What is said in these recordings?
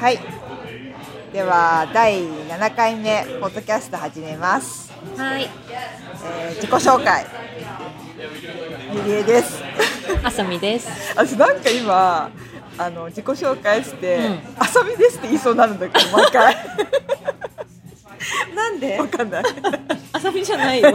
はい。では第7回目ポッドキャスト始めます。はい、えー自己紹介。ゆりえです。あさみです。私なんか今あの自己紹介して、うんあさみですって言いそうになるんだけど毎回。なんで？わかんない。あさみじゃないよ。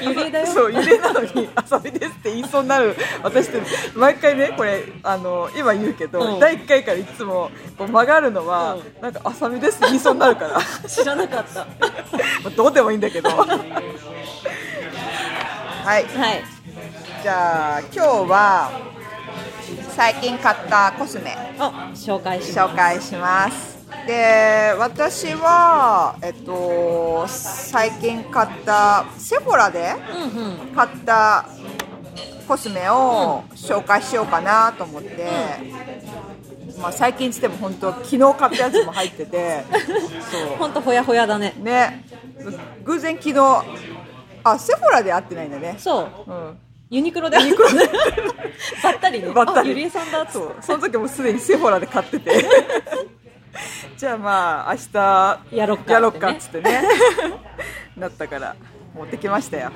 ゆりえだよ。そう、揺れなのに、あさみですって言いそうになる。私って、毎回ね、これ、あの、今言うけど、うん第1回からいつも、こう曲がるのは、うんなんか、あさみですって言いそうになるから。知らなかった。まあどうでもいいんだけど。はい、はい。じゃあ、今日は。最近買ったコスメ、あ、紹介します。紹介します。で、私は、えっと、最近買ったセフォラで。うんうん。買ったコスメを紹介しようかなと思って、まあ、最近つっても本当昨日買ったやつも入ってて そ本当ほやほやだね。うね偶然昨日あセフォラで会ってないんだねそう。うんユニクロで。ユニクロで。ばったりね。ばったりあゆりえさんだそうその時もすでにセフォラで買ってて じゃあまあ明日やろっかね。やろっかっつってね。なったから持ってきましたよ。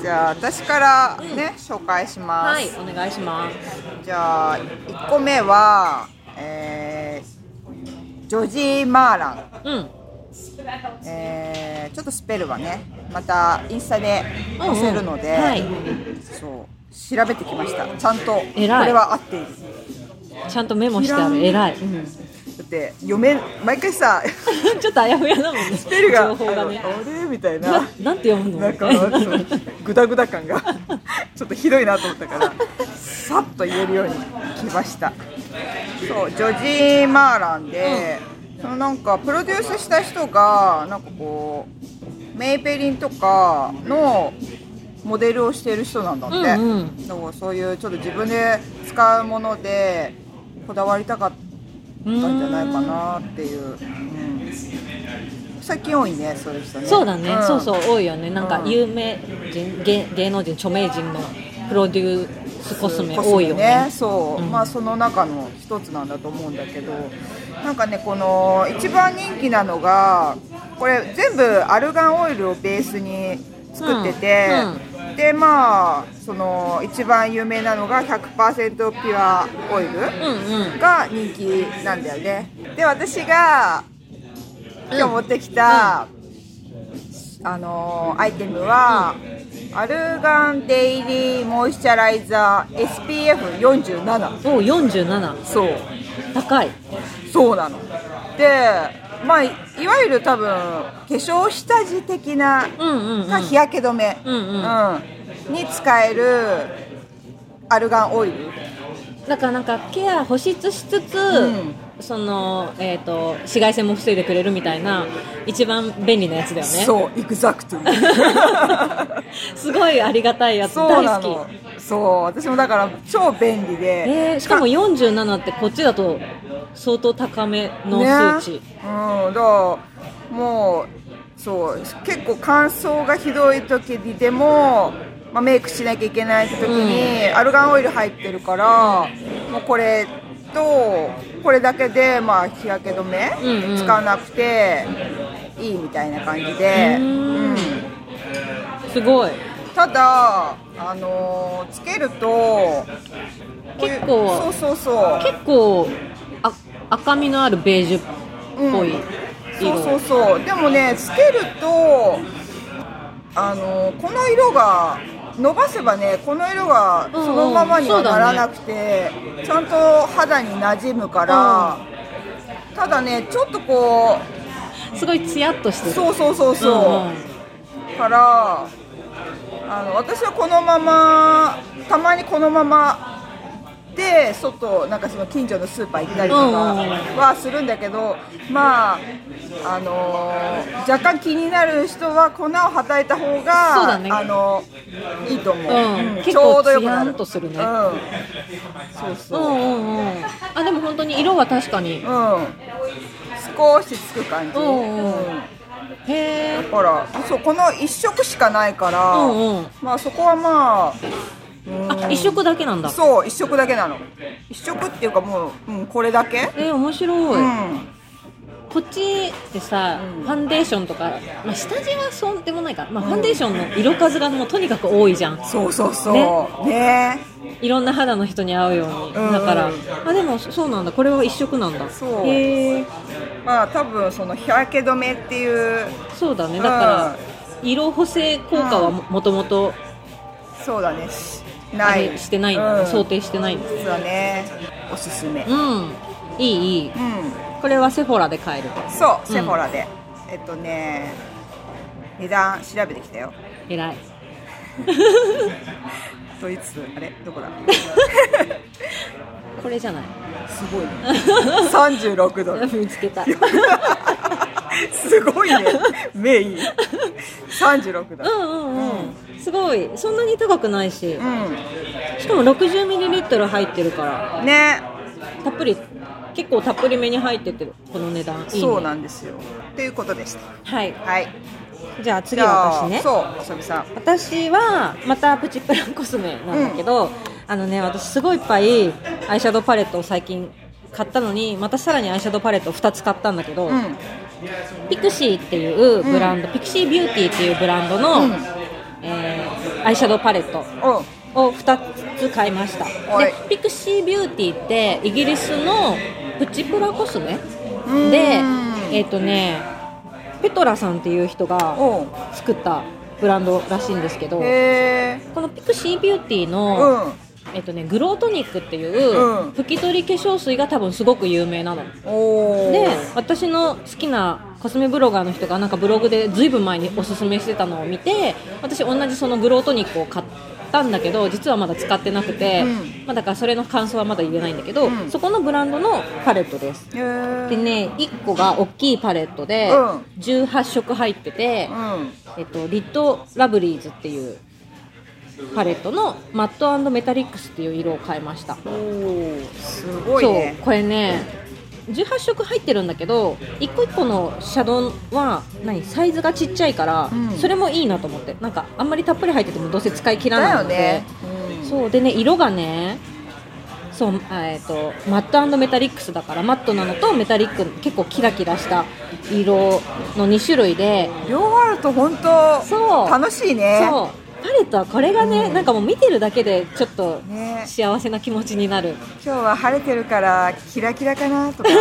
じゃあ私からね、紹介します、はい、お願いします。じゃあ1個目は、えージョジー・マーラン、うん。えーちょっとスペルはねまたインスタで載せるので、うんうんはい。そう調べてきました。ちゃんとこれは合っているちゃんとメモしてある。偉い。うん、だって読め毎回さ ちょっとあやふやだもんね。スペルが。情報がね。ああれ？みたいな。ななんて読むの？なんかそうグダグダ感が。ちょっとひどいなと思ったからさっと言えるように来ました。そうジョジー・マーランで、そのなんかプロデュースした人がなんかこうメイペリンとかのモデルをしている人なんだって、うんうん。そういうちょっと自分で使うものでこだわりたかったんじゃないかなっていう、うん。最近多いねそういう人ね。そうだね、ん。そうそう多いよね。なんかうん。有名人芸芸能人著名人のプロデュースコスメ多いよね。そう、うん。まあその中の一つなんだと思うんだけど。なんかねこの一番人気なのがこれ全部アルガンオイルをベースに作ってて、うんでまあその一番有名なのが100%ピュアオイルうんうん。が人気なんだよね。で私が今日持ってきた、あのーアイテムは、アルガンデイリーモイスチャライザー SPF47 お47そう。高い。そうなの。でまあいいわゆる多分化粧下地的なう日焼け止め、に使えるアルガンオイル。だからなんかケア保湿しつつ、んそのえっ、と紫外線も防いでくれるみたいな一番便利なやつだよね。そうエグザクトすごいありがたいやつ。そう大好き。そう私もだから超便利で、えー、しかも47ってこっちだと相当高めの数値、ね、うんだからもうそう結構乾燥がひどい時にでも、まあ、メイクしなきゃいけない時に、アルガンオイル入ってるからもうこれとこれだけで、まあ、日焼け止め、うんうん。使わなくていいみたいな感じで、うーん。うん。すごい。ただ、あのーつけると結構そうそうそう。結構あ赤みのあるベージュっぽい色、そうそうそう。でもねつけるとあのこの色が伸ばせばねこの色がうんうん。そのままにはならなくて、ちゃんと肌に馴染むから、ただねちょっとこすごいツヤっとしてる。うそうそうそうそう、んん。からあの私はこのままたまにこのままで外なんかその近所のスーパー行ったりとかはするんだけど、まああのー若干気になる人は粉をはたいた方がそうだね。あのいいと思う、うん。結ちょ構うどよくなる。とするね。うん、そううそう、んうんうん。あでも本当に色は確かに。うん、少しつく感じ、うんうんうん。へえ。だからそうこの1色しかないから、うんうん。まあそこはまああ一色だけなんだ。そう一色だけなの。一色っていうかもう、うん、これだけ？えー面白い、うん。こっちってさ、うん。ファンデーションとか、まあ、下地はそうでもないか、まあ、ファンデーションの色数がもうとにかく多いじゃん。そうそうそう。ね。いろんな肌の人に合うように、うん。だから。あでもそうなんだ。これは一色なんだ。そう。へえ。まあ多分その日焼け止めっていう。そうだね。だから、色補正効果はももともと。そうだね。しあない。れしてないんだね、うん。想定してないんだ実はね。おすすめ。うん。いいいい。うん。これはセフォラで買えるそううん。セフォラで、えっとね値段調べてきたよ。偉い。ドイツあれ？どこだ？これじゃない。すごいね。36ドル。見つけた。すごいね。目いい36ドル。うんうん。うんすごい。そんなに高くないし。うしかも 60ml 入ってるから。んね。たっぷり結構たっぷりめに入っててこの値段。いい、ね、そうなんですよ。ということでした。はい。はい。じゃあ次じゃあ私ねそうあさん。私はまたプチプラコスメなんだけど、あのね私すごいいっぱいアイシャドウパレットを最近買ったのにまたさらにアイシャドウパレットを2つ買ったんだけど、うん。 Pixi っていうブランド、 Pixi Beauty っていうブランドの、うんえーアイシャドウパレットおを2つ買いました。はい。で Pixi Beauty ってイギリスのプチプラコスメうん。でえっ、とね Petra さんっていう人がお作ったブランドらしいんですけどこの Pixi。Beauty うの、んえっとね、グロートニックっていううん。拭き取り化粧水が多分すごく有名なの。おおで私の好きなコスメブロガーの人がなんかブログでずいぶん前におすすめしてたのを見て私同じそのグロートニックを買ったんだけど実はまだ使ってなくて、うん。まあ、だからそれの感想はまだ言えないんだけど、うん。そこのブランドのパレットです。でね1個が大きいパレットでうん。18色入ってて、うん。えっと、リットラブリーズっていうパレットのマットメタリックスっていう色を買いました。すごいね。そうこれね18色入ってるんだけど一個一個のシャドウは何？サイズがちっちゃいから、うん。それもいいなと思って。なんかあんまりたっぷり入っててもどうせ使い切らだないので、よね。うん。そうでね色がねそうあえっとマットメタリックスだからマットなのとメタリック結構キラキラした色の2種類で。両方あると本当楽しいね。そうパレットはこれがね、なんかもう見てるだけでちょっとね。幸せな気持ちになる。今日は晴れてるからキラキラかなとか。違う。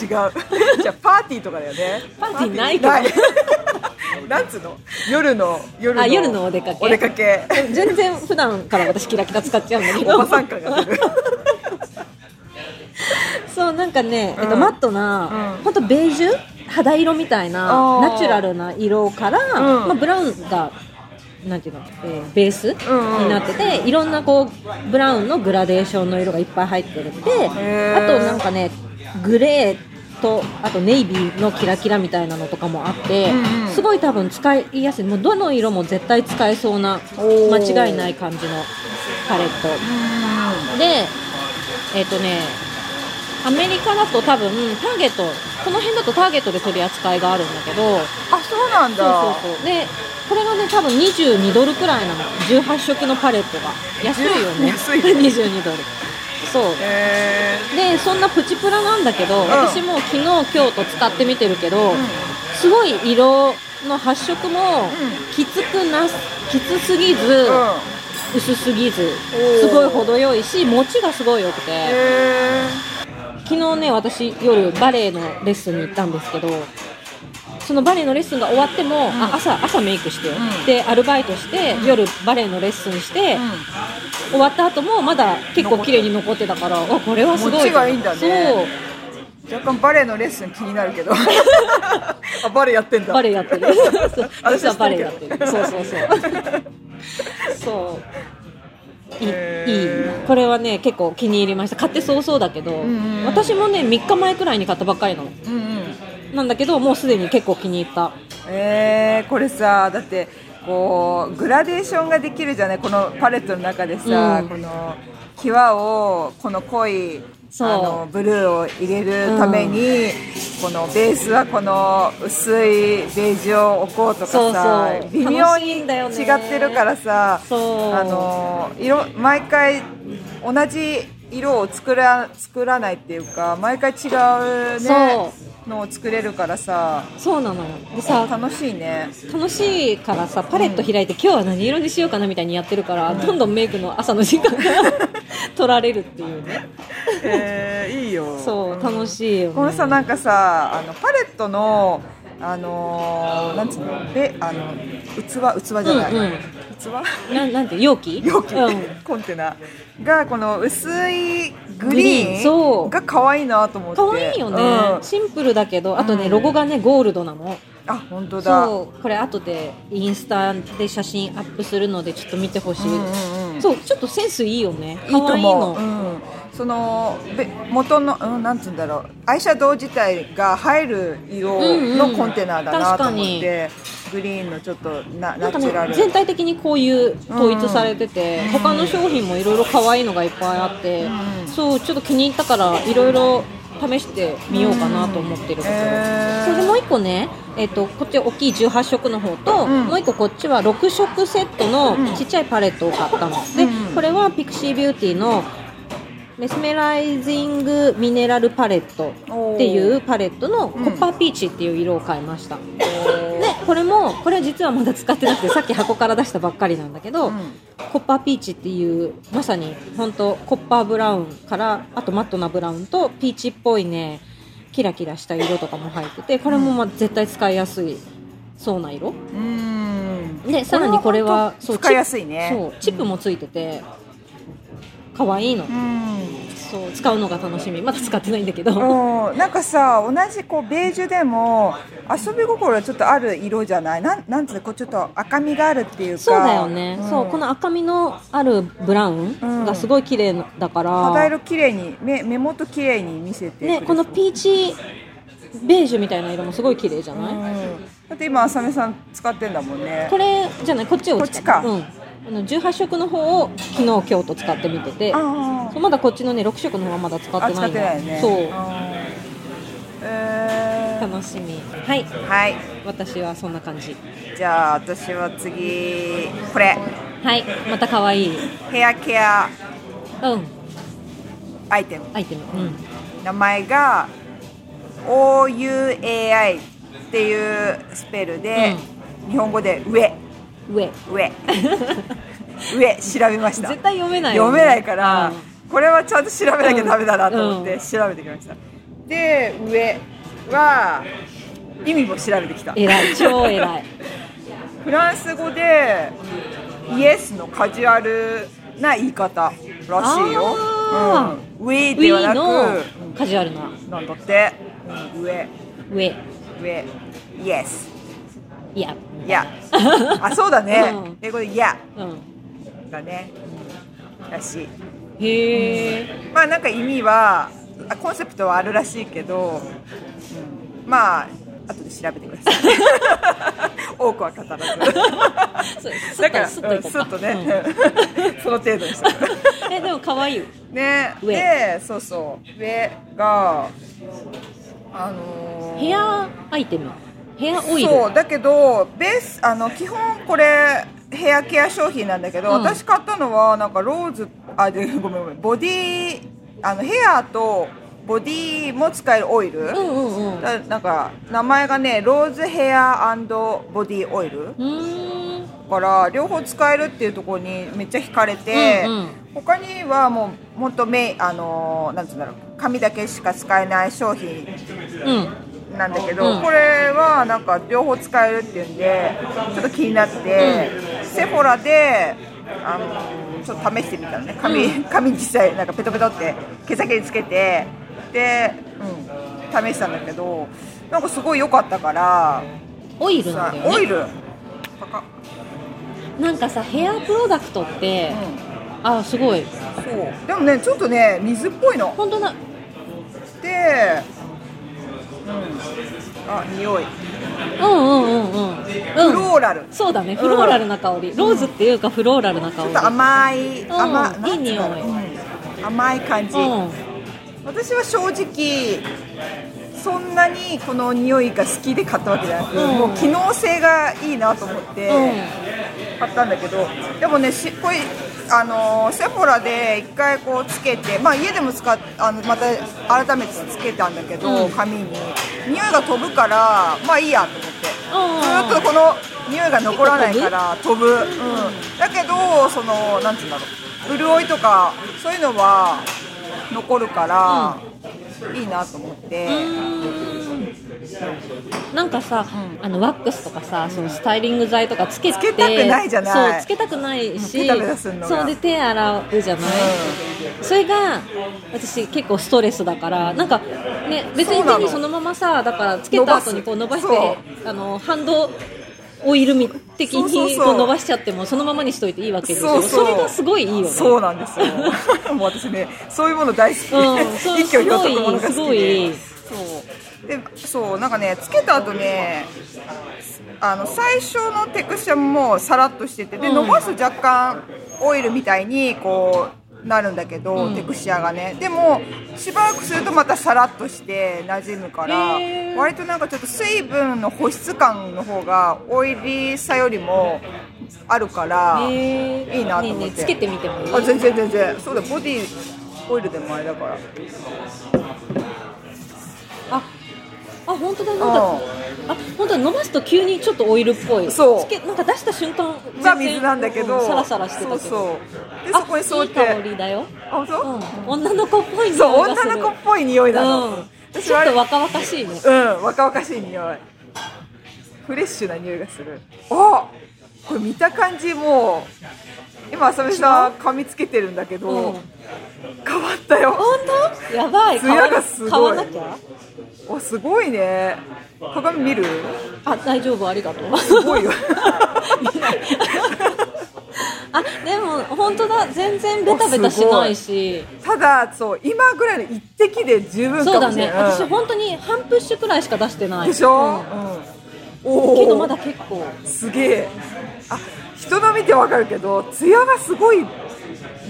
じゃあパーティーとかだよね。パーティーないけどなんつうの？夜の夜の。あ夜のお出かけ。お出かけ。全然普段から私キラキラ使っちゃうんだけど。おばさん感が出る。そうなんかね、えっと、うんマットな、うん。ほんとベージュ？肌色みたいなナチュラルな色から、ん。まあ、ブラウンがなんていうの、えーベースうんうん。になってていろんなこうブラウンのグラデーションの色がいっぱい入ってるってへー。あとなんかねグレーとあとネイビーのキラキラみたいなのとかもあって、うんうん。すごい多分使いやすい。もうどの色も絶対使えそうな間違いない感じのパレット。でえっ、とねアメリカだと多分ターゲットこの辺だとターゲットで取り扱いがあるんだけど。あそうなんだ。そうそうそう。でこれがね多分22ドルくらいなの。18色のパレットが。安いよね。安い22ドル。そう。へでそんなプチプラなんだけど、私も昨日今日と使ってみてるけど、ん。すごい色の発色もきつくなきつすぎず、ーうん。薄すぎず。すごい程よいし持ちがすごい良くて。へ昨日ね私夜バレエのレッスンに行ったんですけどそのバレエのレッスンが終わっても、あ朝朝メイクしてよ、うん。でアルバイトして、夜バレエのレッスンして、終わった後もまだ結構綺麗に残ってたからあこれはすごいがいいんだね。そう。若干バレエのレッスン気になるけど。あバレエやってんだ。バレエやってる。私実はバレエや知ってるそうそうそう。そういい。これはね結構気に入りました。買って早々だけど、んうん私もね3日前くらいに買ったばっかりなの。うんうん。なんだけどもうすでに結構気に入った。えー、これさだってこうグラデーションができるじゃないこのパレットの中でさ、うん。この際をこの濃いあのブルーを入れるために、このベースはこの薄いベージュを置こうとかさ微妙に違ってるからさあの色毎回同じ色を作ら作らないっていうか毎回違うねのを作れるからさそうなのよ。でさ楽しいね。楽しいからさパレット開いて、今日は何色にしようかなみたいにやってるから、どんどんメイクの朝の時間が取られるっていうね。えー、いいよ。そう楽しいよね。このさなんかさあのパレットのあのーなんつうのべあの器器じゃない、うんうん。器？ななんて容器？容器、うん。コンテナがこの薄いググリリーンそう。ーンが可愛いなと思って。可愛いよね、うん。シンプルだけどあとね、うん。ロゴがねゴールドなのあ本当だ。そうこれ後でインスタで写真アップするのでちょっと見てほしい、うんうんうん。そうちょっとセンスいいよね。いいと思う、うん、そのべ元の、うん、なんつうんだろう。アイシャドウ自体が入る色のコンテナだなと思って、グリーンのちょっとななんかねナチュラル。全体的にこういう統一されてて、うん。他の商品もいろいろ可愛いのがいっぱいあって、うん。そうちょっと気に入ったからいろいろ試してみようかなと思ってるところ、へー。それでもう一個ね、えっとこっち大きい18色の方と、うん。もう一個こっちは6色セットのうん。ちっちゃいパレットを買ったの、でうん。これはピクシービューティーのメスメライジングミネラルパレットっていうパレットのコッパーピーチっていう色を買いました、でこれもこれは実はまだ使ってなくてさっき箱から出したばっかりなんだけど、うん。コッパーピーチっていうまさに本当コッパーブラウンからあとマットなブラウンとピーチっぽいねキラキラした色とかも入っててこれもまあ絶対使いやすいそうな色うん。でさらにこれはそう使いやすいねそうチップもついてて可愛いの。うん。そう使うのが楽しみ。まだ使ってないんだけど。うん。なんかさ同じこうベージュでも遊び心はちょっとある色じゃない？なんなんつうの？こうちょっと赤みがあるっていうか。そうだよね、ん。そうこの赤みのあるブラウンがすごい綺麗だから、肌色綺麗に目目元綺麗に見せてね、このピーチベージュみたいな色もすごい綺麗じゃない、うん。だって今浅見さん使ってんだもんね。これじゃない？こっちをこっちか。うん、あの18色の方を昨日今日と使ってみててあそうまだこっちのね6色の方はまだ使ってないの。ってないよね。そう。あー。え楽しみ。はい。ーはい。私はそんな感じ。じゃあ私は次これ。はい。また可愛い。ヘアケア。うん。アイテム。アイテム。うん。名前が OUAI っていうスペルで、日本語で上上。上。上調べました。絶対読めないよね。読めないから、うん。これはちゃんと調べなきゃダメだなと思ってうん。調べてきました、で上は意味も調べてきた。偉い。超偉い。フランス語でイエスのカジュアルな言い方らしいよ。うん、上ウィではなくカジュアルな。なんだって、うん上。上。上。イエスいや。いや。あそうだね、うん。英語でいや。うん。だね。らしい。へえ。まあなんか意味はあコンセプトはあるらしいけど、うん、まあ後で調べてください。多くは語らず。す だからすっとね、その程度にしとくう。んえでも可愛いね。上。でそうそう。上があのーヘアアイテムヘアオイル。そうだけどベースあの基本これヘアケア商品なんだけど、うん。私買ったのはなんかローズあで ごめんごめんボディあのヘアとボディも使えるオイル、うんうんうん。だなんか名前がねローズヘアボディオイル。から両方使えるっていうところにめっちゃ惹かれて、うんうん。他にはもうもっとメイあのーなんつうんだろう髪だけしか使えない商品。うんなんだけど、うん。これはなんか両方使えるっていうんでちょっと気になって、セフォラであのちょっと試してみたのね。髪,、髪実際なんかペトペトって毛先につけてで、うん、試したんだけどなんかすごい良かったからオイルなさんだよね。オイル。なんかさヘアプロダクトって、うん。あすごい。そう。でもねちょっとね水っぽいの。本当だ。で、うん、あ匂い。うんうんうんうんフうん。ローラル、そうだね。フローラルな香り、ローズっていうかフローラルな香り。ちょっと甘い、ん甘うのいい匂い。うん。甘い感じ、うん。私は正直そんなにこの匂いが好きで買ったわけじゃなく、うん。もう機能性がいいなと思って買ったんだけど、でもねしこれあのーセフォラで一回こうつけて、まあ、家でも使っあのまた改めてつけたんだけど、うん。髪に。匂いが飛ぶからまあいいやと思って。うん。ずっとこの匂いが残らないから飛ぶ、うん、だけどそのなんつうんだろう。潤いとかそういうのは残るから、いいなと思って、なんかさ、うん。あのワックスとかさ、そのスタイリング剤とかつけてつけたくないじゃない。そうつけたくないしそうで手洗うじゃない、それが私結構ストレスだからなんかね別に手にそのままさだからつけた後にこう伸ばしてあのハンドオイルみ的にこう伸ばしちゃってもそのままにしといていいわけですよ。そうそう。れがすごいいいよね。そうなんですよ。もう私ねそういうもの大好き、うん 一挙両得ものが好きすごいですそう。でそうなんかねつけた後ねあの最初のテクスチャーもさらっとしててでうん。伸ばすと若干オイルみたいにこうなるんだけど、うん。テクスチャーがね。でもしばらくするとまたさらっとして馴染むからへー。割となんかちょっと水分の保湿感の方がオイリーさよりもあるから、へー。いいなと思って。ねえねえつけてみてもいい？あ全然全然。そうだボディオイルでもあれだから。あ、あ本当だなんか、あ本当だ伸ばすと急にちょっとオイルっぽい。そうつけなんか出した瞬間が水なんだけど、うんサラサラしてたけど。そうそうであそこにそうやっていい香りだよ。あ本当、うん、女の子っぽい匂いそうがする。女の子っぽい匂いなの、うん。ちょっと若々しいね。うん若々しい匂いフレッシュな匂いがするあこれ見た感じもう今浅見さん髪つけてるんだけど、うん。変わったよ。本当？やばい。艶がすごい。おすごいね。鏡見る？あ大丈夫？ありがとう。すごいよ。あでも本当だ。全然ベタベタしないし。ただそう今ぐらいの一滴で十分そうだね。私本当に半プッシュくらいしか出してない。でしょ、うん。うんけどまだ結構。すげえ。あ人の見てわかるけど艶がすごい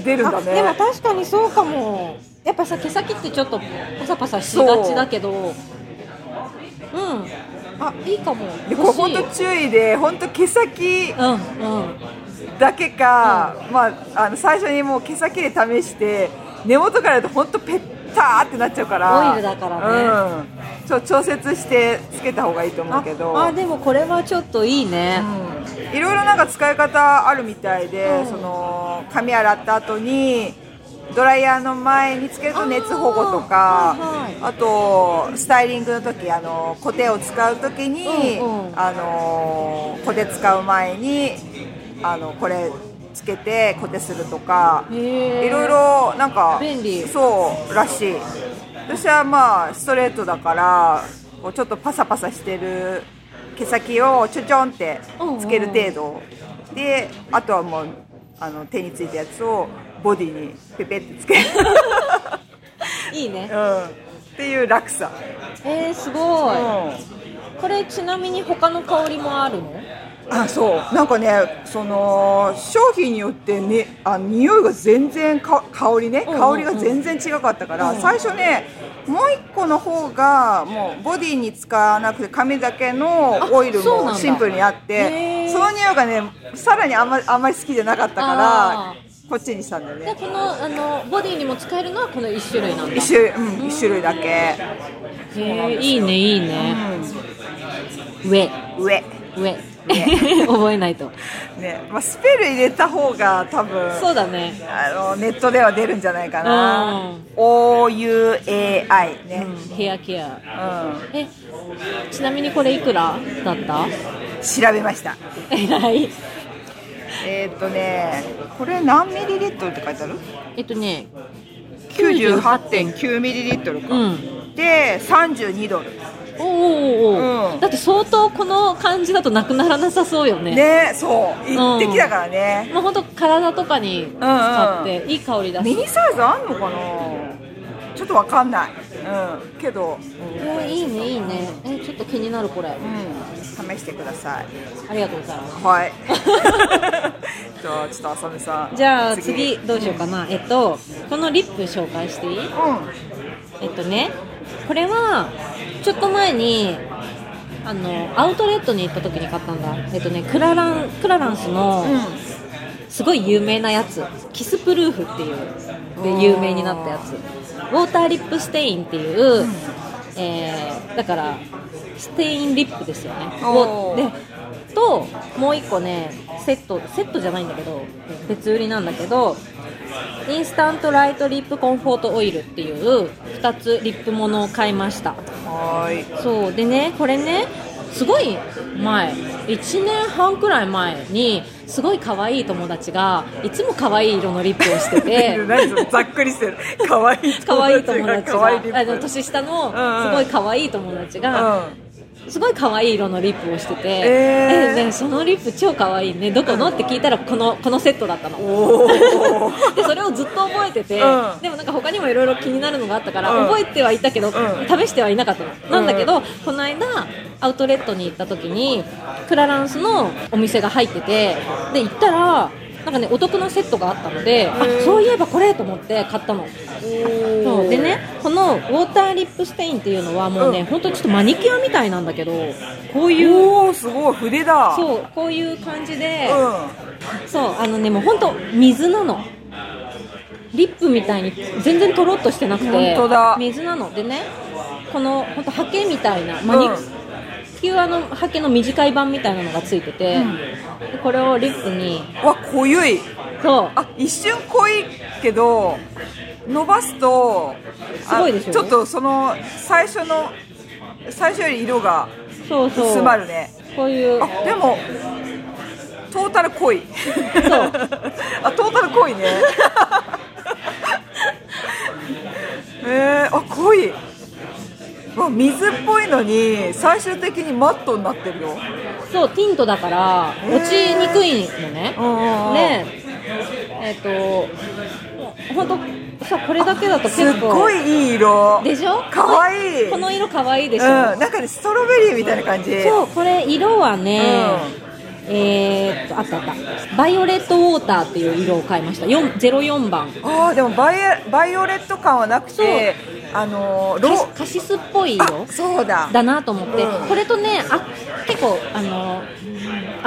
出るんだあでもね確かにそうかも。やっぱさ毛先ってちょっとパサパサしがちだけど。う。ん。あいいかも。でこ本当注意で本当毛先うんうん。だけか、まああの最初にもう毛先で試して根元からだと本当ペッターってなっちゃうから。オイルだからね。うん、ちょ調節してつけた方がいいと思うけど。ああでもこれはちょっといいね、いろいろなんか使い方あるみたいで、うん。その髪洗った後にドライヤーの前につけると熱保護とかあーはいはい。あとスタイリングの時あのコテを使う時に、うんうん。あのコテ使う前にあのこれつけてコテするとかいろいろなんか便利。そうらしい。私はまあストレートだからこうちょっとパサパサしてる毛先をちょちょんってつける程度。であとはもうあの手についたやつをボディにペペってつける、いいね。うん、っていう楽さ、えー、すごい、うん。これちなみに他の香りもあるの？あそう。なんかねその商品によってねあ匂いが全然か香りね香りが全然違かったから、うん。最初ねもう一個の方がもうボディに使わなくて髪だけのオイルもシンプルにあってその匂いがねさらにあんまりあんまり好きじゃなかったかあらこっちにしたんだよね。でこのあのボディにも使えるのはこの1種類なんだ。一種類、うん、一種類だけ、へえいいねいいね、上うん、上上 覚えないとね、まあ、スペル入れた方が多分そうだねあのネットでは出るんじゃないかなうん。OUAI ね。うんヘアケアうえちなみにこれいくらだった？ん。調べました。えらいえーっとね、これ何ミリリットルって書いてある？えっとね98.9ミリリットルか。うんで、32ドル。おーおうんだって相当この感じだとなくならなさそうよねね、そう。一滴だからね。まあ本当体とかに使っていい香りだし、ミニサイズあんのかな？ちょっとわかんない。うん。けど、えーいいねいいねえちょっと気になるこれうん。試してください。ありがとうございますはい。じゃあ、ちょっと浅見さん。じゃあ次どうしようかな、えっとこのリップ紹介していい？うん。えっとねこれはちょっと前にあのアウトレットに行った時に買ったんだ。えっとねクラランクラランスのすごい有名なやつ。kiss proof っていうで有名になったやつ。 water lip stain っていう、えーだから stain lip ですよね。でともう一個ねセットセットじゃないんだけど別売りなんだけど Instant Light Lip Comfort Oil っていう2つリップものを買いました。はーい。そう。でねこれねすごい前1年半くらい前にすごい可愛い友達がいつも可愛い色のリップをしてて。ざっくりしてる。可愛い可愛い友達可愛いリがあのップ年下のうんうんすごい可愛い友達が、すごい可愛い色のリップをしてて、えー。えねそのリップ超可愛いね。どこの？って聞いたらこのこのセットだったの。でそれをずっと覚えてて、うん。でもなんか他にもいろいろ気になるのがあったから、うん。覚えてはいたけど、ん。試してはいなかったの。なんだけど、この間アウトレットに行った時にクラランスのお店が入っててで行ったらなんかねお得なセットがあったので、あそういえばこれと思って買ったの。そう。でねこのウォーターリップステインっていうのはもうね、うん本ちょっとマニキュアみたいなんだけどこういうおおすごい筆だ。うそうこういう感じで、ん。そうあのねもう本当水なの。リップみたいに全然とろっとしてなくて本当だ。水なの。でねこの本当ハケみたいなマニうんキュアのハケの短い版みたいなのがついてて、でこれをリップにわ濃ゆい。そう。あ一瞬濃いけど伸ばすとあすごいでしょちょっとその最初の最初より色がそうそう。薄まるね。こういうあでもトータル濃い。そう。あトータル濃いね。えー、あ濃いわ水っぽいのに最終的にマットになってるよ。そうティントだから落ちにくいのね、うんうんうん。でえっ、と本当さこれだけだとすっ結構ごいいい色。でしょ？かわいい。この色かわいいでしょ、うん、なんかねストロベリーみたいな感じ。そうこれ色はね、えーっとあったあった。バイオレットウォーターっていう色を買いました。4 04番。ああでもバイエバイオレット感はなくてあのーロカシスっぽい色あそうだ。だなと思って、うん。これとねあ結構あの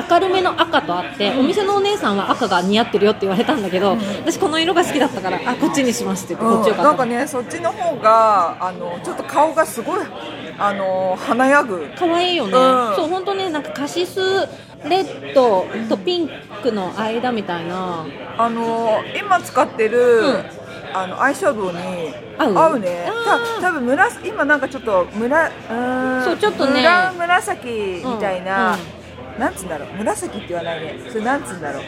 明るめの赤とあって、お店のお姉さんは赤が似合ってるよって言われたんだけど、私この色が好きだったからあこっちにしますって言ってこっちようん、なんかかったねそっちの方があのちょっと顔がすごいあの華やぐ。可愛いよね、うん。そう本当ねなんかカシスレッドとピンクの間みたいな。あの今使ってる、うんあのアイシャドウに合うね。た多分むら今なんかちょっとむらうーんそうちょっとね。紫紫みたいな、うんなんつうんだろう。紫って言わないねそれなんつうんだろう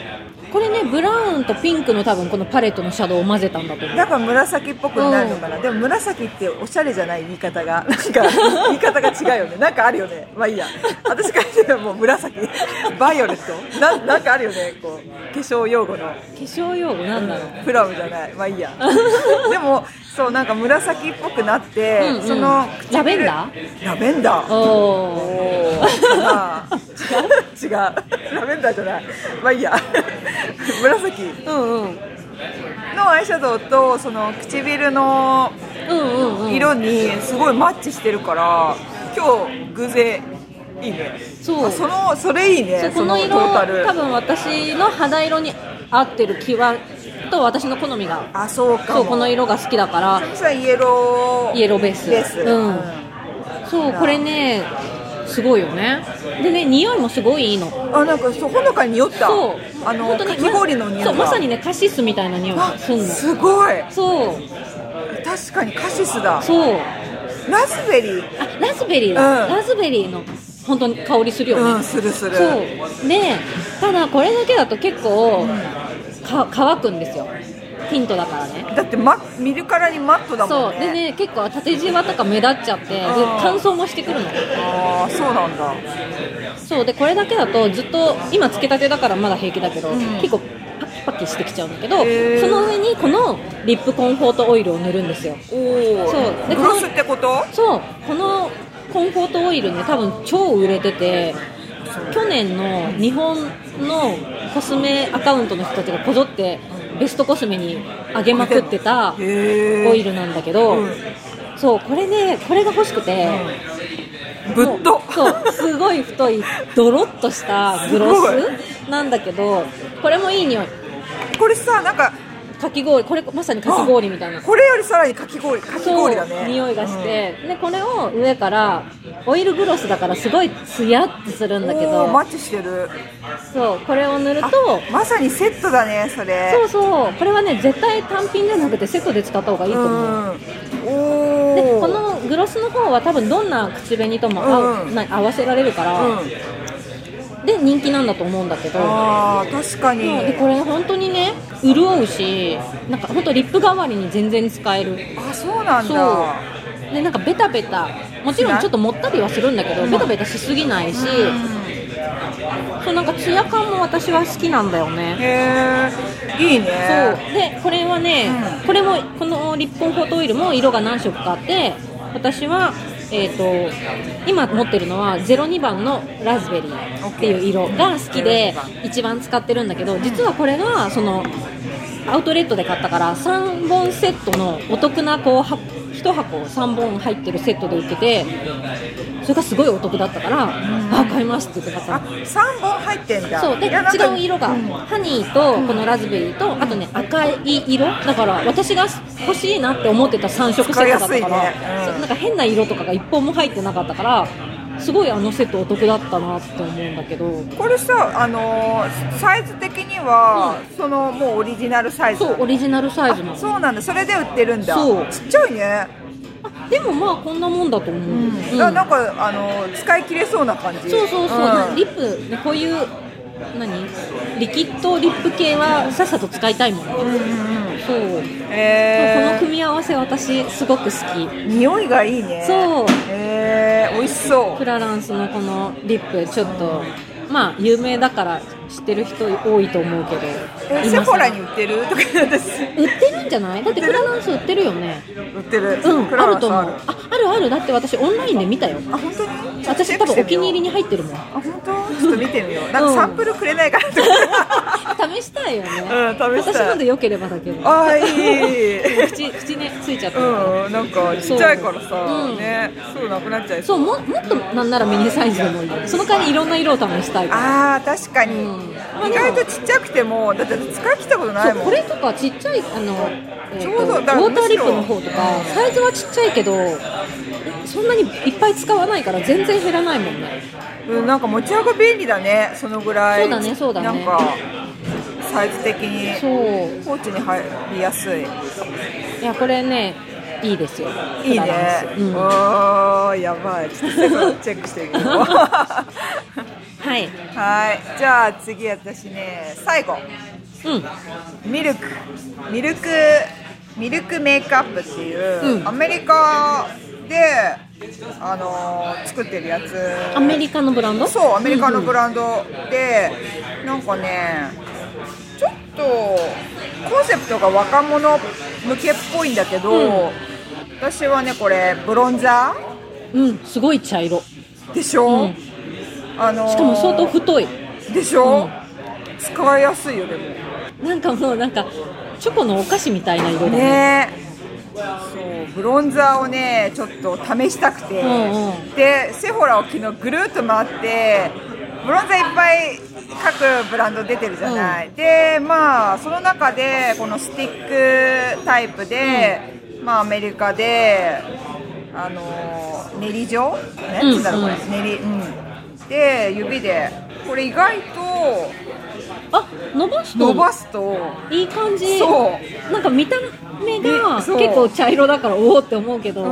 これねブラウンとピンクの多分このパレットのシャドウを混ぜたんだと思う。だから紫っぽくなるのかな、でも紫っておしゃれじゃない言い方がなんか言い方が違うよね。なんかあるよね。まあいいや。私からしてはもう紫。バイオレット。ななんかあるよね。こう化粧用語の。化粧用語なんだろう。プラムじゃない。まあいいや。でもそうなんか紫っぽくなって、うんうん。そのラベンダー？ラベンダー。おお違う。違う。ラベンダーじゃない。まあいいや 紫。うんうん。のアイシャドウとその唇の色にすごいマッチしてるから今日偶然いいね。そう。あそのそれいいねこの色そトータル。多分私の肌色に合ってる気はと私の好みが。あそうかも。そうこの色が好きだから。イエロー。イエローベース。ベース。うん。そうこれねすごいよね。でね匂いもすごいいいの。あなんかそうほのかに匂った。そう。あの本当にかき氷の匂いが。そうまさにねカシスみたいな匂いがあすんの。すごい。そう。確かにカシスだ。そう。ラズベリー。あラズベリー。だ、うん。ラズベリーの本当に香りするよね、うんするする。そう。でただこれだけだと結構か乾くんですよティントだからね。だって、ま、見るからにマットだそもね。う。んでね結構縦じわとか目立っちゃってでうん乾燥もしてくるの。ああそうなんだ。そう。でこれだけだとずっと今つけたてだからまだ平気だけど、ん。結構パキパキしてきちゃうんだけどその上にこのリップコンフォートオイルを塗るんですよ。おおそう。でグロスってこと？そう。このコンフォートオイルね多分超売れてて去年の日本のコスメアカウントの人たちがこぞってベストコスメに上げまくってたオイルなんだけど、うん。そうこれねこれが欲しくて、ぶっと。そうすごい太いドロッとしたグロスなんだけどこれもいい匂い。これさなんかかき氷これまさにかき氷みたいな。これよりさらにかき氷かき氷だね。匂いがして、でこれを上からオイルグロスだからすごいツヤってするんだけど。マッチしてる。そうこれを塗るとまさにセットだねそれ。そうそう。これはね絶対単品じゃなくてセットで使った方がいいと思う、うん。でこのグロスの方は多分どんな口紅とも合う、うん。な合わせられるから、うんで人気なんだと思うんだけど。あー確かに。でこれ本当にね潤うしなんか本当リップ代わりに全然使える。あそうなんそう。だでなんかベタベタ。もちろんちょっともったりはするんだけどベタベタしすぎないし、そうなんかツヤ感も私は好きなんだよね。へえいいね。そう。でこれはね、うん。これもこのリップオンフォトオイルも色が何色かあって私はえー、と今持ってるのは02番のラズベリーっていう色が好きで一番使ってるんだけど実はこれがそのアウトレットで買ったから3本セットのお得なこうは1箱3本入ってるセットで売っててそれがすごいお得だったから、あ買いますって言って買ったあの三本入ってんだ。そう。で違う色が、ハニーとこのラズベリーとあとね赤い色。だから私が欲しいなって思ってた3色セットだったから、ね。うん。なんか変な色とかが1本も入ってなかったからすごいあのセットお得だったなって思うんだけど。これさあのーサイズ的には、そのもうオリジナルサイズそうオリジナルサイズなの。そうなんだそれで売ってるんだ。そう。ちっちゃいね、あでもまあこんなもんだと思う、うん。ななんかあのー使い切れそうな感じ。そうそうそう、ん。リップねこういう何？リキッドリップ系はさっさと使いたいもんね、そう。えー、この組み合わせ私すごく好き。匂いがいいね。そう。えー、美味しそう。フラランスのこのリップちょっとまあ有名だから知ってる人多いと思うけど。え今セフォラ更に売ってる？とか私売ってるんじゃない？だってフラランス売ってるよね。売ってる。うんあると思う。ああるある。だって私オンラインで見たよ。あ本当に？私多分お気に入りりに入ってるもん。あ本当？ちょっと見てみよう。なん。かサンプルくれないかなとか。試したいよね、うん試したい。私ので良ければだけど。あーいい。口口ねついちゃった、うんなんかちっちゃいからさう。んね。すぐなくなっちゃいそう。ももっとなんならミニサイズでもいいよ。その代わりいろんな色を試したいあー確かに、うん意外とちっちゃくてもだって使い切ったことなそいうもん。これとかちっちゃいあの、えーとちょうどウォーターリップの方とかサイズはちっちゃいけどそんなにいっぱい使わないから全然減らないもんね。うん、なんか持ち運び便利だねそのぐらい。そうだねそうだね。なんかサイズ的に。そう。ポーチに入りやすい。いやこれねいいですよ。いいね。うん、おーやばい。ちょっとチェックしてみよう。はい。はい。じゃあ次私ね最後。うん。ミルク。ミルクミルクメイクアップっていう、うん。アメリカであのー作ってるやつ。アメリカのブランド？そうアメリカのブランド。で、なんかねちょっとコンセプトが若者向けっぽいんだけど、うん私はねこれブロンザうんすごい茶色。ーでしょ、うん。あのーしかも相当太い。でしょ、うん。使いやすいよでも。なんかもうなんかチョコのお菓子みたいな色だね。ね。そうブロンザーをねちょっと試したくて、うんうん。でセフォラを昨日ぐるっと回ってブロンザーいっぱい各ブランド出てるじゃない、でまあその中でこのスティックタイプで、まあアメリカであのー練り状？なんだろうこれ、うん。練りうん。で指で。これ意外とあ伸ばすと伸ばすといい感じ。そう。なんか見た目が結構茶色だからおおって思うけど、うん、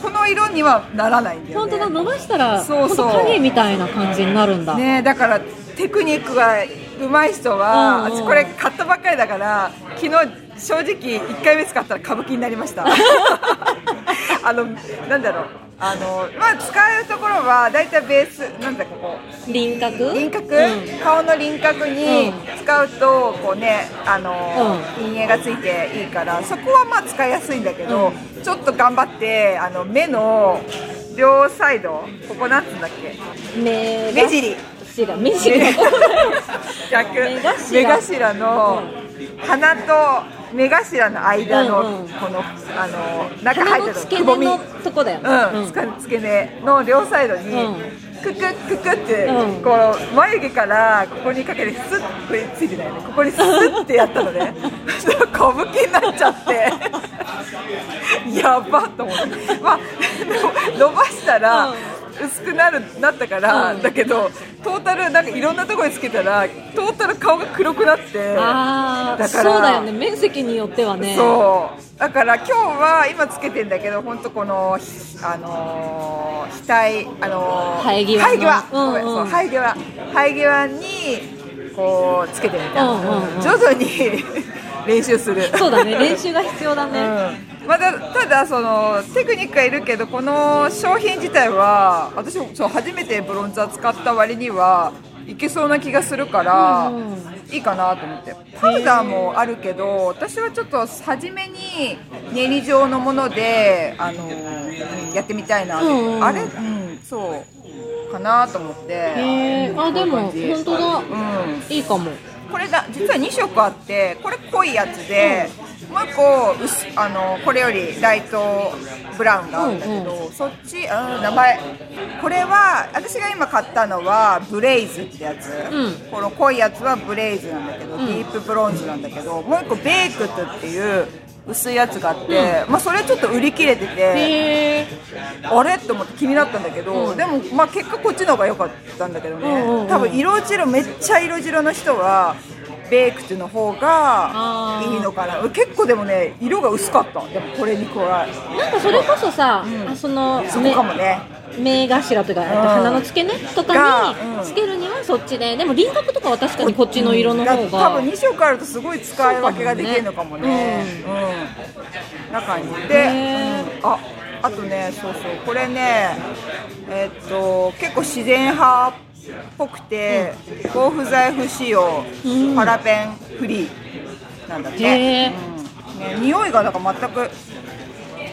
この色にはならないんだよね。本当だ伸ばしたらそうそう。影みたいな感じになるんだ、ねだからテクニックが上手い人は、うんうん。私これ買ったばっかりだから昨日正直1回目使ったら歌舞伎になりました。あのなんだろう。あのまあ使うところは大体ベースなんだここ輪郭？輪郭、うん。顔の輪郭に使うとこうねあの、う陰影がついていいからそこはまあ使いやすいんだけど、ちょっと頑張ってあの目の両サイドここなんつうんだっけ？目目尻。目頭。目頭の鼻と目頭の間のこの、あの中入ってる付け根のとこだよね。うん、付け根の両サイドに、うん。ククククって、うん。この眉毛からここにかけてスッとついてないね。ここにスッてやったのね。そしたら歌舞伎になっちゃって。やばっと思って。まあ伸ばしたら、うん薄くなるなったから、うん。だけどトータルなんかいろんなところにつけたらトータル顔が黒くなってああだからそうだよね。面積によってはね。そう。だから今日は今つけてんだけど本当このひあのー額あのー生え際の。生え際。生え際。生え際にこうつけてみた、うんうんうん。徐々に 練習する。そうだね。練習が必要だね、うんまだただそのテクニックはいるけどこの商品自体は私もそう初めてブロンザー使った割にはいけそうな気がするから、いいかなと思って。パウダーもあるけど私はちょっと初めに練り状のものであのうんやってみたいな、うんうん。あれうんそうかなと思って。あでも本当だ。うん。いいかもこれだ実は2色あってこれ濃いやつで、もう一個薄あのこれよりライトブラウンがあるんだけど、そっちあ名前。これは私が今買ったのはブレイズってやつ、うん。この濃いやつはブレイズなんだけど、ん。ディープブロンズなんだけどもう一個ベイクトっていう薄いやつがあって、まあ、それちょっと売り切れててあれ？って思って気になったんだけど、うん。でもまあ結果こっちの方が良かったんだけどね、多分色白めっちゃ色白の人はベイクトの方がいいのかな。結構でもね色が薄かった。でもこれに加え。なんかそれこそさ、うん。あそのそこかもね目目頭とか、鼻の付け根とかがにうんつけるにはそっちで、でも輪郭とかは確かにこっちの色の方だが、多分2色あるとすごい使い分けができるのかもね。そううん。な感じへで、ああとねそうそうこれねえっと結構自然派っぽくて防腐剤不使用、うん。パラベンフリーなんだって、ね、匂いがだから全く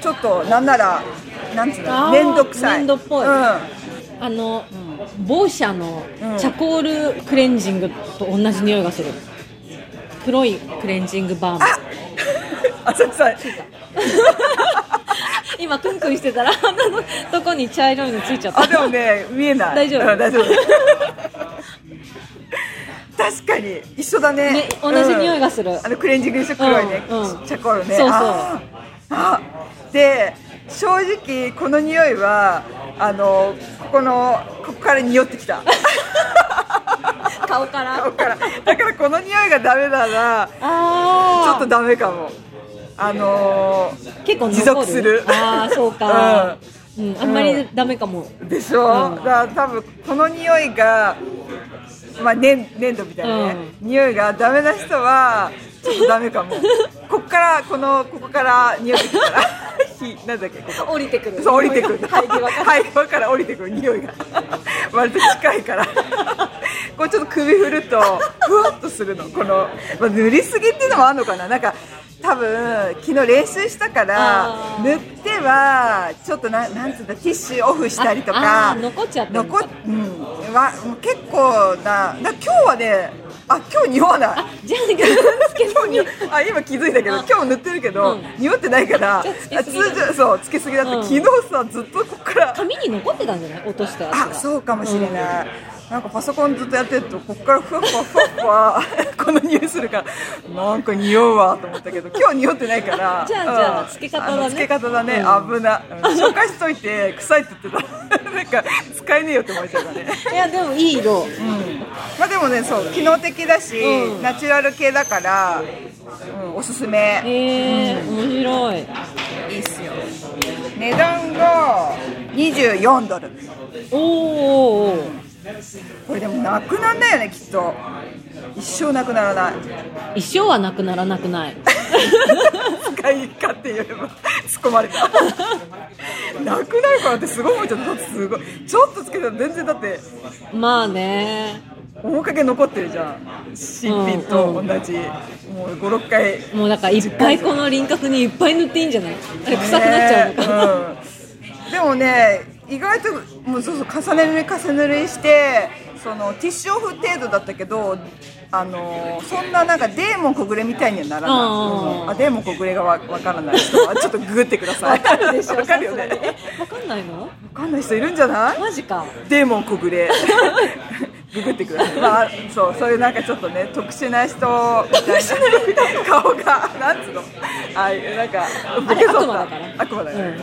ちょっとなんならなんつうの面倒くさい。面倒っぽい。うん。あの、某社のうん。チャコールクレンジングと同じ匂いがする。黒いクレンジングバーム。あ浅草 今クンクンしてたら鼻のとこに茶色いのついちゃった。あでもね見えない。大丈夫？うん大丈夫。確かに一緒だね。ね同じ匂いがする。あのクレンジングにして黒いね、うんうん。チャコールね。そうそう。あで正直この匂いはあのここのここから匂ってきた。顔から？顔から。だからこの匂いがダメならあちょっとダメかも。あのー結構持続する。ああそうか、うん。あんまりダメかも、でしょ、うん。だから多分この匂いが、まあ、粘粘土みたいなね、匂いがダメな人はちょっとダメかも。ここからこのここから匂ってきたらひなんだっけここ。降りてくる。そう降りてくる。生え際から。生え際から降りてくる匂いが。割と近いから。こうちょっと首振るとふわっとするの。この、まあ、塗りすぎっていうのもあるのかな。なんか多分昨日練習したから塗ってはちょっとななんつうんだティッシュオフしたりとあか残っちゃってるの残っうん。わもう結構なだ今日はねあ今日匂わない？じゃあ今日にあ今気づいたけどあ。今日塗ってるけど、うん。匂ってないから通常そうつけすぎだって、うん。昨日さずっとここから髪に残ってたんじゃない？落としたやつが。あそうかもしれない、なんかパソコンずっとやってるとここからふわふわふわふわ この匂いするからなんか匂うわと思ったけど今日匂ってないからじゃあうん。じゃあつけ方だね。つけ方だね、う危な、うん。紹介しといて臭いって言ってた。なんか使えねえよって思っちゃったね。いやでもいい色。うん。まあでもねそう機能的だし、うん。ナチュラル系だから、うん、おすすめ。へえ面白い。いいっすよ。値段が24ドル。おーおーおーこれでもなくなんだよねきっと。一生なくならない。一生はなくならなくない。使い勝手言えば突っ込まれたなくなるからってすごい思っちゃった。すごいちょっとつけたら全然だってまあね。面影残ってるじゃん。新品と同じ、もう56回。もうだからいっぱいこの輪郭にいっぱい塗っていいんじゃない？あれ臭くなっちゃうのかな、ねうん。でもね意外ともうそうそう重ね塗り重ね塗りしてそのティッシュオフ程度だったけどあのそんななんかデーモン小暮みたいにはならない、あデーモン小暮がわわからない人はちょっとググってください。わかるでしょ。わかるよね。さすがにえわかんないの？わかんない人いるんじゃない？マジか。デーモン小暮。ググってください、まあ、そうそういうなんかちょっとね特殊な人みたいな顔がなんつうの？あなんかボケそう悪魔だから。悪魔だから、う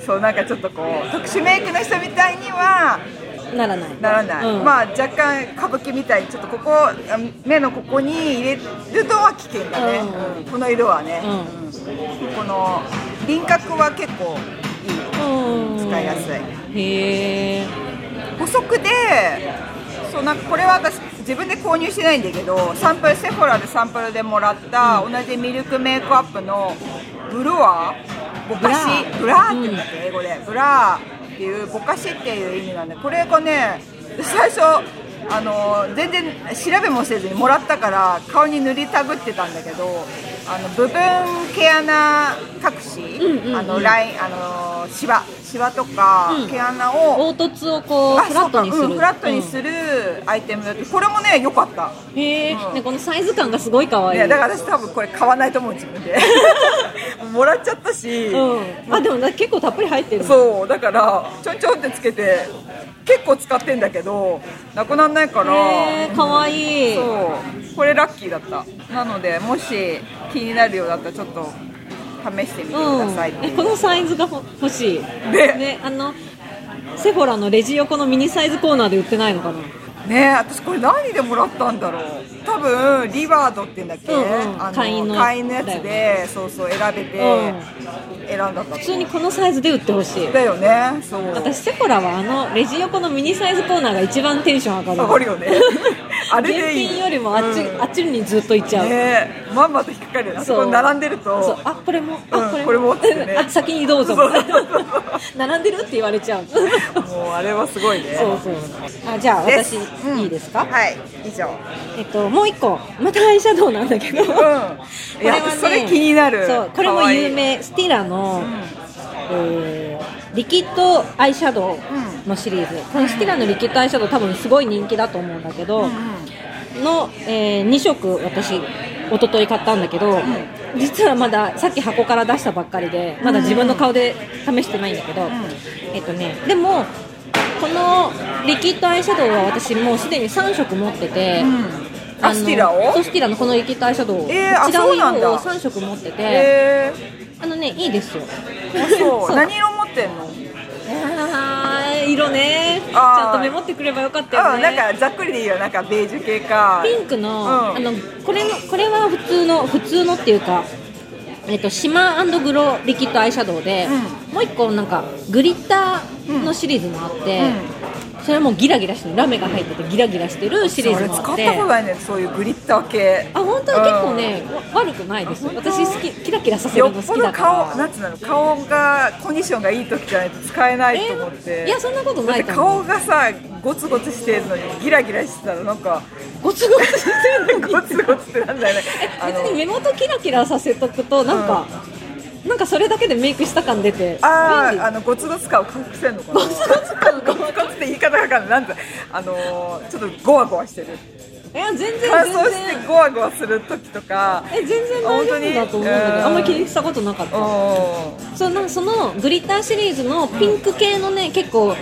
そうなんかちょっるとこう特殊メイクの人みたいにはんならない。ならない、うん。まあ若干歌舞伎みたいにちょっとここあ目のここに入れるとは危険だね、うん。うんこの色はね、この輪郭は結構いい。うん使いやすい。へえ。補足でそうなんかこれは私自分で購入してないんだけどサンプル Sephora でサンプルでもらった、同じ Milk Makeup の blur ぼかし blur って言うんだっけ、英語で。 blur っていうぼかしっていう意味なんでこれがね最初あの全然調べもせずにもらったから顔に塗りたぐってたんだけどあの部分毛穴隠し、うんうんうん。あのラインあのシワシワとかうん。毛穴を、凹凸をこうあフラットにする。フラットにするアイテムだってこれもね良かった、うん。へえ、うん。ねこのサイズ感がすごい可愛い。ね、だから私多分これ買わないと思う自分で。もらっちゃったし、うん。あでもな結構たっぷり入ってるそうだからちょんちょんってつけて結構使ってんだけどなくならないから。へえ可愛い。そうこれラッキーだった。なのでもし気になるようだったらちょっと試してみてください。うえこのサイズがほ欲しい。ね。ねあのセフォラのレジ横のミニサイズコーナーで売ってないのかな？ねえ私これ何でもらったんだろう。多分リバードって言うんだっけ、うんうん。あの会員の会員のやつでそうそう選べて、うん。選んだ普通にこのサイズで売ってほしい。だよねそう。私セフォラはあのレジ横のミニサイズコーナーが一番テンション上がる。上がるよねあれ現でいい。品よりもあっち,、うん。あっちにずっと行っちゃう、ねえ。まんまと引っかかるあそこに並んでると。あこれも？あ、うんこれも？これもね。あ先にどうぞ 並んでるって言われちゃう。もうあれはすごいね。そうそう。あじゃあ私、うんいいですか？はい。以上。えっともう一個。またアイシャドウなんだけど、うん。こいやそれ気になる。そう。これも有名。スティラの、えーリキッドアイシャドウのシリーズ、このスティラのリキッドアイシャドウ多分すごい人気だと思うんだけど、の、え2色私一昨日買ったんだけど、実はまださっき箱から出したばっかりでまだ自分の顔で試してないんだけど、えっとねでもこのリキッドアイシャドウは私もうすでに3色持ってて、あのスティラを？スティラのこのリキッドアイシャドウ、えーあ違そう色を3色持ってて、へあのねいいですよ。えあそう。何色持ってんの？色ね。ちゃんとメモってくればよかったよあねなんかざっくりでいいよ。なんかベージュ系か。ピンクの,、うん。あのこれのこれは普通の普通のっていうかえっと、シマーグローリキッドアイシャドウで、もう一個なんかグリッターのシリーズもあって、それはもうギラギラしてるラメが入っててギラギラしてるシリーズもあっ使ってたことないねそういうグリッター系。あ本当は結構ね、わ悪くないです。私好きキラキラさせるの好きだから。顔なんつうの顔がコンディションがいい時じゃないと使えないと思って。いやそんなことない顔がさゴツゴツしてるのにギラギラしてたらなんか。ゴツゴツしてるのに。ゴツゴツってなんだよね。あ別に目元キラキラさせとくとなんか、なんかそれだけでメイクした感出てあ便利。ーあのゴツゴツ感を隠せんのかな？ゴツゴツ感ゴツゴツって言い方がわかんなんてあのーちょっとゴワゴワしてる。いや全然全乾燥然してゴワゴワする時とかえ全然大丈夫だと思うんだけどあんまり気にしたことなかった。うんそのそのグリッターシリーズのピンク系のね結構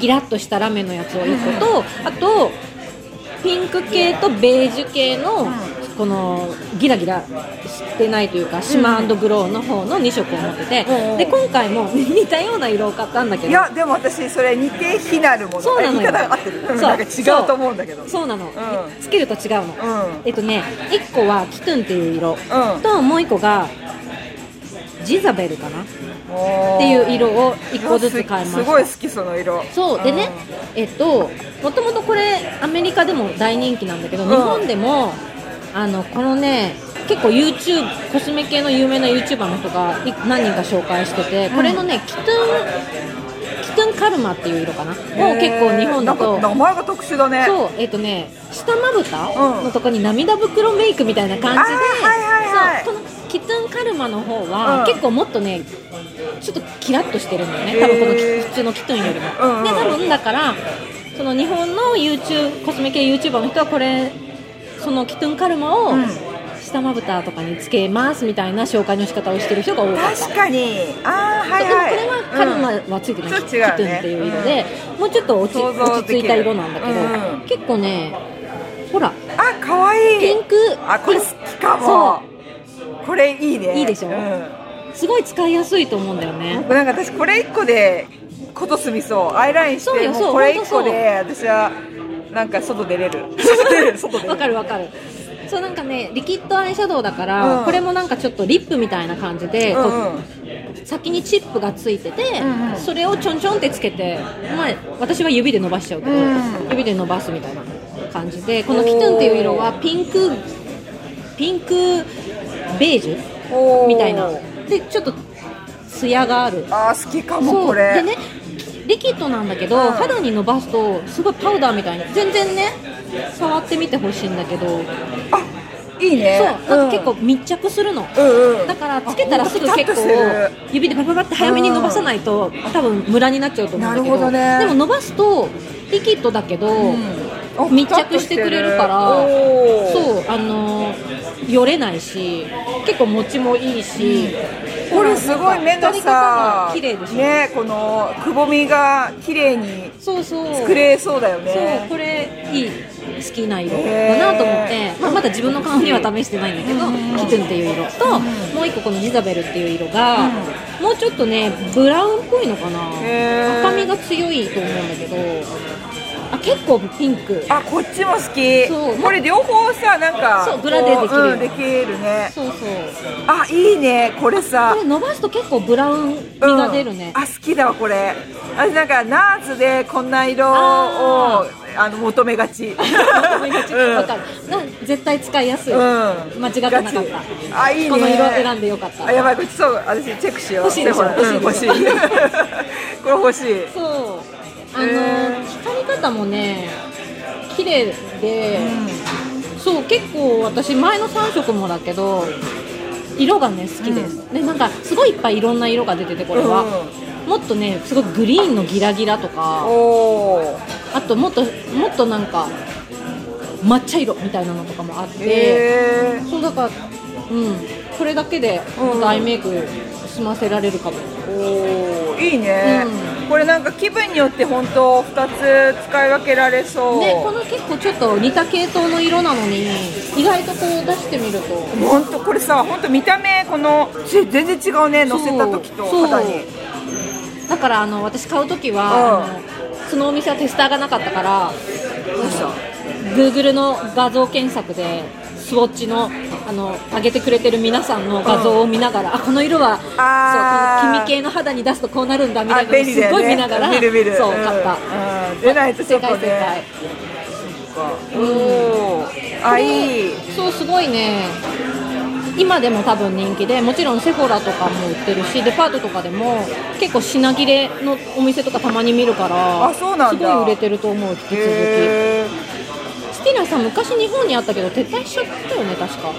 ギラッとしたラメのやつを1個とあとピンク系とベージュ系のこのギラギラしてないというかシマグローの方の2色を持っててうんで今回も 似たような色を買ったんだけど。いやでも私それ似て非なるもの。そうなのよ。合ってる。そう。なんか違うと思うんだけど。そうなの、ん。つけると違うの、うん。えっとね1個はキトゥンっていう色、うん。ともう1個がジザベルかな。っっていう色を1個ずつ買いました。すごい好きその色。そう。でね、えっともともとこれアメリカでも大人気なんだけど、ん。日本でもあのこのね結構 YouTube コスメ系の有名な YouTuber の人がい何人か紹介しててこれのね、キトゥンキトゥンカルマっていう色かな？もう結構日本だと名前が特殊だね。そうえっ、とね下まぶた？うん。のとこに涙袋メイクみたいな感じで、あーはいはいはい。そうこのキトゥンカルマの方うん。は結構もっとねちょっとキラッとしてるんだよね。多分この普通のキトゥンよりも、うんうん。で多分だからその日本の YouTube コスメ系 YouTuber の人はこれそのキトゥンカルマをうん。下まぶたとかにつけますみたいな紹介の仕方をしてる人が多かった確かに。ああはいそうはいでもこれはカルマはついてない、うんキトゥンっていう色で、もうちょっと落ち落ち着いた色なんだけど、うん。結構ねほら。あ可愛い。ピンク。あこれ好きかも。これいいね。いいでしょ？うん。すごい使いやすいと思うんだよね。なんか私これ1個でこと済みそう。アイラインしてそうよそうもうこれ1ほんとそう。個で私はなんか 外出れる。わかるわかる。そうなんかねリキッドアイシャドウだから、うん。これもなんかちょっとリップみたいな感じで、こううん。うん先にチップがついてて、うんうん。それをちょんちょんってつけて、まあ、私は指で伸ばしちゃうけど、うん。指で伸ばすみたいな感じでこのキトゥンっていう色はピンクピンクベージュみたいな。でちょっと艶がある。あー好きかもこれ。でねリキッドなんだけど、うん。肌に伸ばすとすごいパウダーみたいに全然ね触ってみてほしいんだけど。あいいね。そうなんか結構密着するの、うんうん。だからつけたらすぐあ結構指でパパパって早めに伸ばさないと多分ムラになっちゃうと思うんだけど。なるほどね。でも伸ばすとリキッドだけど、あ密着してくれるからそうあのーよれないし結構持ちもいいし、これすごい目のさ。が綺麗でしょ、ねこのくぼみが綺麗に作れそうだよそうねこれいい好きな色だなと思って、まあ、まだ自分の顔には試してないんだけど、キトゥンっていう色。と、もう一個このジザベルっていう色が、もうちょっとねブラウンっぽいのかな。赤みが強いと思うんだけどあ結構ピンク。あこっちも好き。そう。これ両方さなんかそうグラデできる。こううんできるね。そうそう。あいいねこれさ。これ伸ばすと結構ブラウン味が出るね。うん、あ好きだわこれ。私なんかナーズでこんな色をああの求めがち。求めがち。うん。わかる。な絶対使いやすい、うん。間違ってなかった。あいいね。この色選んでよかった。あやばいこれそう私チェックしよう。欲しいでしょ？うん欲しい これ欲しい。そう。あの、へー光り方もね綺麗で、そう結構私前の3色もだけど色がね好きです、でなんかすごいいっぱいいろんな色が出ててこれは、もっとねすごいグリーンのギラギラとかあともっともっとなんか抹茶色みたいなのとかもあって、そうだからうん。これだけでアイメイク済ませられるかも、いいね、うこれなんか気分によって本当2つ使い分けられそう。でこの結構ちょっと似た系統の色なのに意外とこう出してみると。本当これさ本当見た目このち全然違うね乗せた時とそう。肌に。だからあの私買う時うん。は、あのそのお店はテスターがなかったからどうした？Google の画像検索でスウォッチのあの上げてくれてる皆さんの画像を見ながら、あこの色はそう黄身系の肌に出すとこうなるんだみたあいなのをすごい見ながら見る見る。そう買った、うん。うん。出ないとちょっと正解正解。ねおおあいい。そうすごいね。今でも多分人気でもちろんセフォラとかも売ってるしデパートとかでも結構品切れのお店とかたまに見るからすごい売れてると思う引き続きStila さん昔日本にあったけど撤退しちゃったよね確か。ー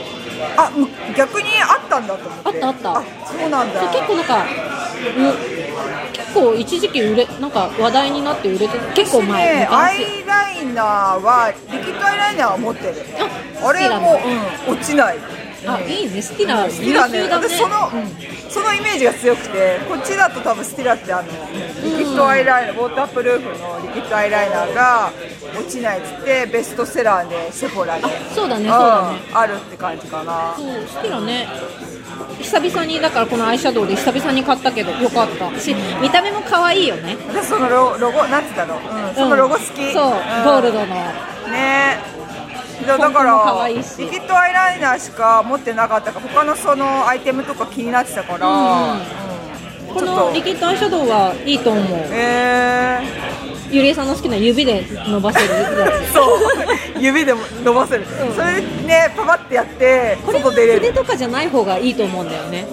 あむ逆にあったんだと思って。あったあった。あそうなんだ。結構なんかう結構一時期売れなんか話題になって売れて結構前。ねア昔イライナーはリキッドアイライナーは持ってる。ああれも、うん、落ちないあいいね。 Stila Stila ね。私その、そのイメージが強くてこっちだと多分 Stila ってあのリキッドアイライナーウォータープルーフのリキッドアイライナーが落ちないっつってベストセラーでセフォラでそうだねそうだね。うんあるって感じかな。そうスティラね。久々にだからこのアイシャドウで久々に買ったけどよかった。し見た目も可愛いよね。私そのロロゴなんつったの、うん、そのロゴ好き、う。んそう、ん。ゴールドの。ねだだからリキッドアイライナーしか持ってなかったから他のそのアイテムとか気になってたから、うん。うんこのリキッドアイシャドウはいいと思う。えゆりえさんの好きな指で伸ばせる。そう。指でも伸ばせる、うん。それでねパパってやってつこれは筆とかじゃない方がいいと思うんだよね。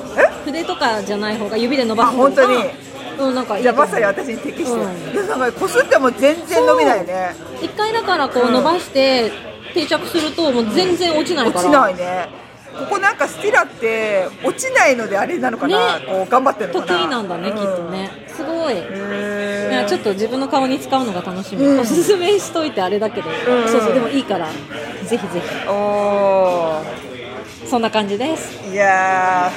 筆とかじゃない方が指で伸ばす。方があ本当に。うんなんかいいじゃあまさに私に適して。る、うん。でなんかこすっても全然伸びないね。一回だからこううん伸ばして定着するともう全然落ちない落から、ちないね。ここなんかスティラって落ちないのであれなのかな、ね。こう頑張ってるのかな。得意なんだね、うきっとね。すごい。ちょっと自分の顔に使うのが楽しみ、うん。おすすめしといてあれだけど、ん。そうそうでもいいから。ぜひぜおひそんな感じです、ー。いや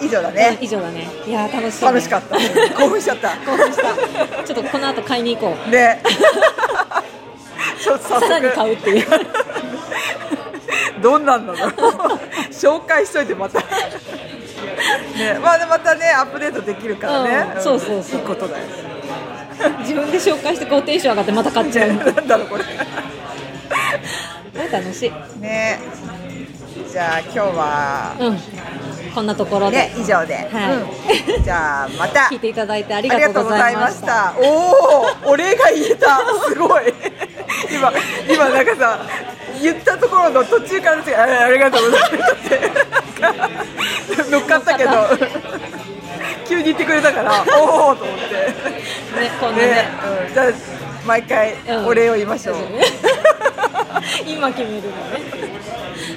以上だね。以上だね。いやー楽しい、ね、楽しかった。興奮しちゃった。興奮した。ちょっとこの後買いに行こう。ね さらに買うっていう。どんなんだろう紹介しといてまた。ねまあまたねアップデートできるからね、うんそうそうそう。いいことだよ。自分で紹介してこうテンション上がってまた買っちゃう。ね なんだろうこれ。ね楽しい。ね。じゃあ今日はうんこんなところで、ね以上で、はいうんじゃあまた聞いていただいてありががとうございましたた。おお、お礼が言えた。すごい。今、今なんかさ、言ったところの途中からですあありがとうございますって。乗っかったけど。急に言ってくれたから、おおと思って。ねこんなねね、うん、じゃあ、毎回うんお礼を言いましょう。今決めるのね、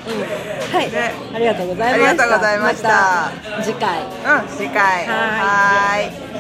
うん、はい、ね。ありがとうございました。ありがとうございました。次回。うん、次回。はい。